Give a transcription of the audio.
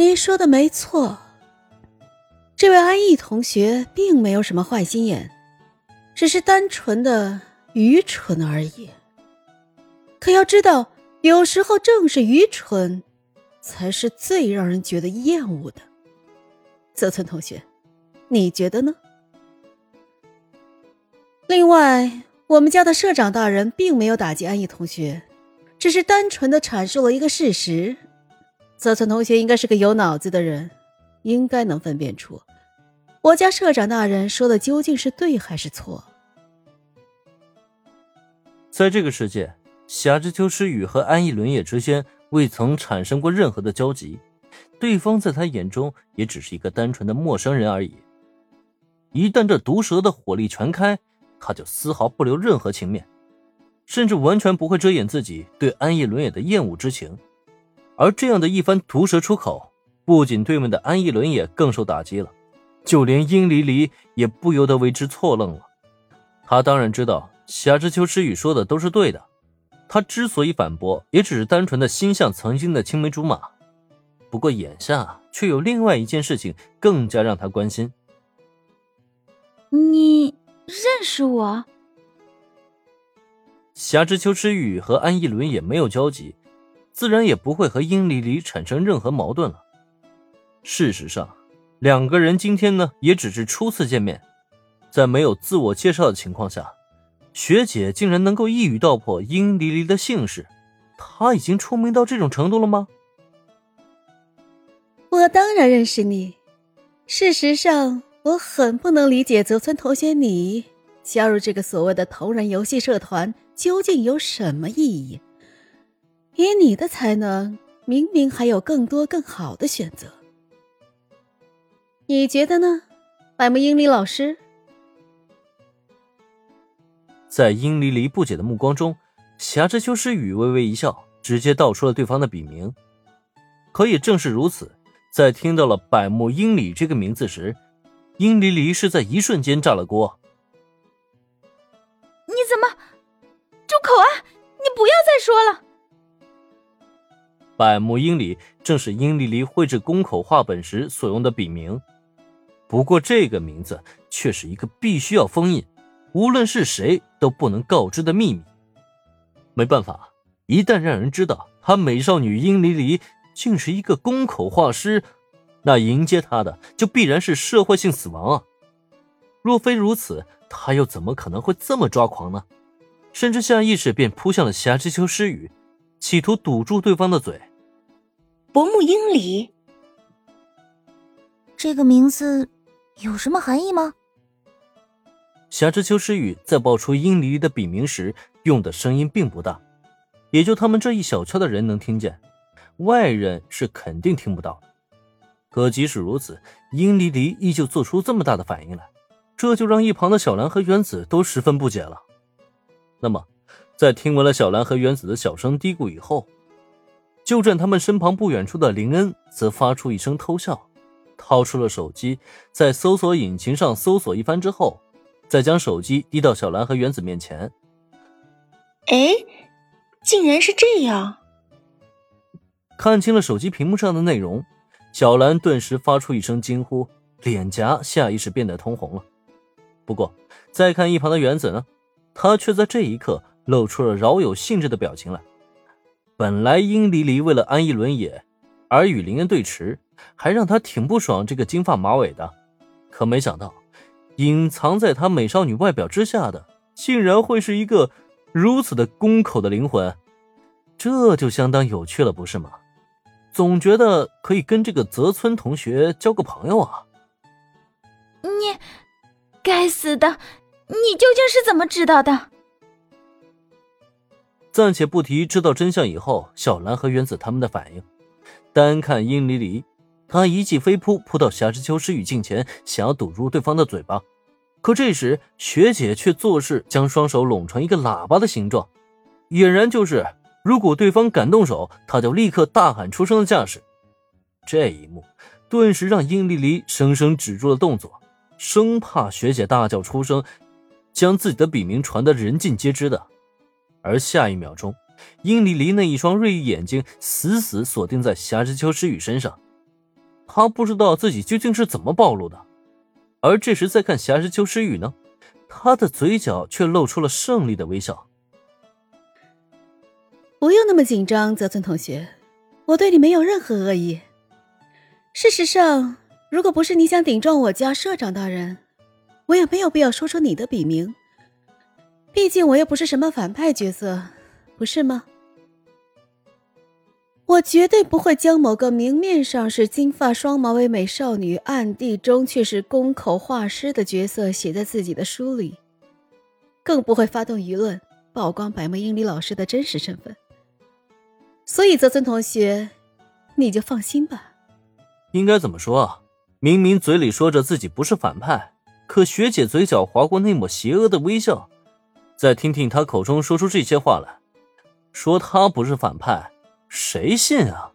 你说的没错，这位安逸同学并没有什么坏心眼，只是单纯的愚蠢而已。可要知道，有时候正是愚蠢，才是最让人觉得厌恶的。泽村同学，你觉得呢？另外，我们家的社长大人并没有打击安逸同学，只是单纯的阐述了一个事实。泽村同学应该是个有脑子的人，应该能分辨出我家社长大人说的究竟是对还是错。在这个世界，霞之秋诗雨和安逸轮也之间未曾产生过任何的交集，对方在他眼中也只是一个单纯的陌生人而已。一旦这毒蛇的火力全开，他就丝毫不留任何情面，甚至完全不会遮掩自己对安逸轮也的厌恶之情。而这样的一番毒舌出口，不仅对面的安逸伦也更受打击了，就连殷离离也不由得为之错愣了。他当然知道夏之秋之雨说的都是对的，他之所以反驳，也只是单纯的心向曾经的青梅竹马。不过眼下却有另外一件事情更加让他关心。你认识我？夏之秋之雨和安逸伦也没有交集。自然也不会和殷离离产生任何矛盾了。事实上，两个人今天呢也只是初次见面，在没有自我介绍的情况下，学姐竟然能够一语道破殷离离的姓氏，她已经出名到这种程度了吗？我当然认识你。事实上，我很不能理解泽村同学你加入这个所谓的同人游戏社团究竟有什么意义。以你的才能，明明还有更多更好的选择。你觉得呢，百慕英里老师？在殷离离不解的目光中，侠之修诗雨微微一笑，直接道出了对方的笔名。可也正是如此，在听到了百慕英里这个名字时，殷离离是在一瞬间炸了锅。你怎么？住口啊！你不要再说了。百慕英里正是殷离离绘制宫口画本时所用的笔名，不过这个名字却是一个必须要封印，无论是谁都不能告知的秘密。没办法，一旦让人知道她美少女殷离离竟是一个宫口画师，那迎接她的就必然是社会性死亡啊！若非如此，她又怎么可能会这么抓狂呢？甚至下意识便扑向了霞之秋诗雨，企图堵住对方的嘴。薄暮英里，这个名字有什么含义吗？侠之秋诗雨在报出英离的笔名时，用的声音并不大，也就他们这一小圈的人能听见，外人是肯定听不到。可即使如此，英离离依旧做出这么大的反应来，这就让一旁的小兰和原子都十分不解了。那么，在听闻了小兰和原子的小声嘀咕以后。就站他们身旁不远处的林恩则发出一声偷笑，掏出了手机，在搜索引擎上搜索一番之后，再将手机递到小兰和原子面前。哎，竟然是这样！看清了手机屏幕上的内容，小兰顿时发出一声惊呼，脸颊下意识变得通红了。不过，再看一旁的原子呢，他却在这一刻露出了饶有兴致的表情来。本来殷离离为了安逸伦也，而与林恩对持，还让他挺不爽这个金发马尾的。可没想到，隐藏在他美少女外表之下的，竟然会是一个如此的宫口的灵魂，这就相当有趣了，不是吗？总觉得可以跟这个泽村同学交个朋友啊！你，该死的，你究竟是怎么知道的？暂且不提知道真相以后小兰和原子他们的反应，单看殷离离，他一记飞扑扑到夏之秋诗雨近前，想要堵住对方的嘴巴。可这时学姐却做事将双手拢成一个喇叭的形状，俨然就是如果对方敢动手，他就立刻大喊出声的架势。这一幕顿时让殷离离生生止住了动作，生怕学姐大叫出声，将自己的笔名传得人尽皆知的。而下一秒钟，殷离离那一双锐意眼睛死死锁定在夏之秋诗雨身上，他不知道自己究竟是怎么暴露的。而这时再看霞之秋诗雨呢，他的嘴角却露出了胜利的微笑。不用那么紧张，泽村同学，我对你没有任何恶意。事实上，如果不是你想顶撞我家社长大人，我也没有必要说出你的笔名。毕竟我又不是什么反派角色，不是吗？我绝对不会将某个明面上是金发双马尾美少女，暗地中却是宫口画师的角色写在自己的书里，更不会发动舆论曝光百木英里老师的真实身份。所以，泽村同学，你就放心吧。应该怎么说啊？明明嘴里说着自己不是反派，可学姐嘴角划过那抹邪恶的微笑。再听听他口中说出这些话来，说他不是反派。谁信啊！